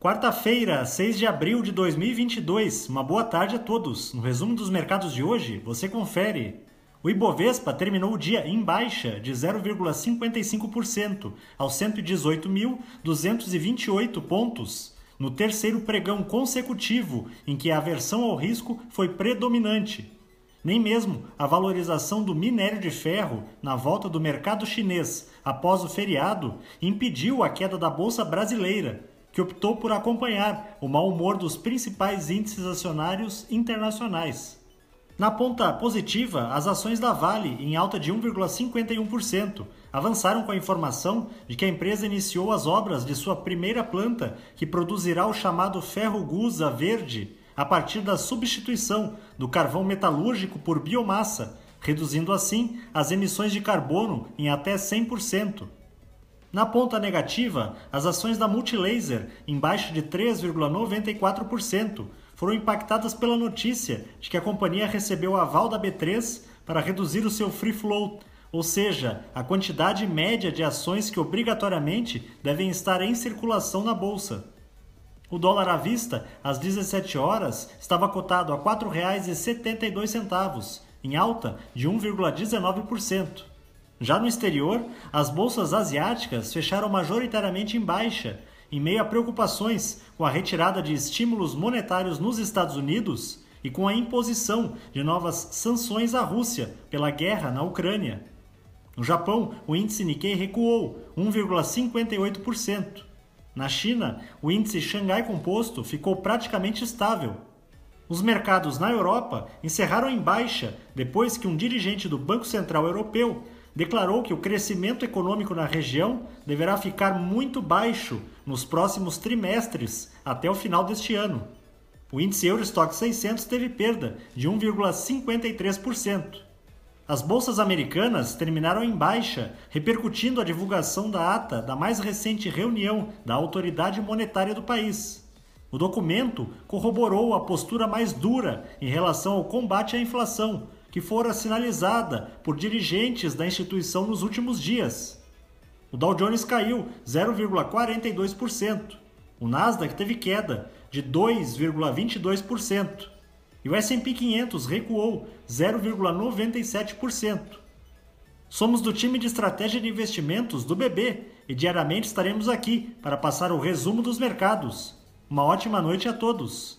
Quarta-feira, 6 de abril de 2022. Uma boa tarde a todos. No resumo dos mercados de hoje, você confere. O Ibovespa terminou o dia em baixa de 0,55% aos 118.228 pontos, no terceiro pregão consecutivo em que a aversão ao risco foi predominante. Nem mesmo a valorização do minério de ferro na volta do mercado chinês após o feriado impediu a queda da bolsa brasileira, que optou por acompanhar o mau humor dos principais índices acionários internacionais. Na ponta positiva, as ações da Vale, em alta de 1,51%, avançaram com a informação de que a empresa iniciou as obras de sua primeira planta, que produzirá o chamado ferro gusa verde, a partir da substituição do carvão metalúrgico por biomassa, reduzindo assim as emissões de carbono em até 100%. Na ponta negativa, as ações da Multilaser, em baixa de 3,94%, foram impactadas pela notícia de que a companhia recebeu aval da B3 para reduzir o seu free float, ou seja, a quantidade média de ações que obrigatoriamente devem estar em circulação na bolsa. O dólar à vista, às 17 horas, estava cotado a R$ 4,72, em alta de 1,19%. Já no exterior, as bolsas asiáticas fecharam majoritariamente em baixa, em meio a preocupações com a retirada de estímulos monetários nos Estados Unidos e com a imposição de novas sanções à Rússia pela guerra na Ucrânia. No Japão, o índice Nikkei recuou 1,58%. Na China, o índice Xangai Composto ficou praticamente estável. Os mercados na Europa encerraram em baixa depois que um dirigente do Banco Central Europeu declarou que o crescimento econômico na região deverá ficar muito baixo nos próximos trimestres até o final deste ano. O índice Eurostock 600 teve perda de 1,53%. As bolsas americanas terminaram em baixa, repercutindo a divulgação da ata da mais recente reunião da autoridade monetária do país. O documento corroborou a postura mais dura em relação ao combate à inflação, que fora sinalizada por dirigentes da instituição nos últimos dias. O Dow Jones caiu 0,42%. O Nasdaq teve queda de 2,22% e o S&P 500 recuou 0,97%. Somos do time de estratégia de investimentos do BB e diariamente estaremos aqui para passar o resumo dos mercados. Uma ótima noite a todos.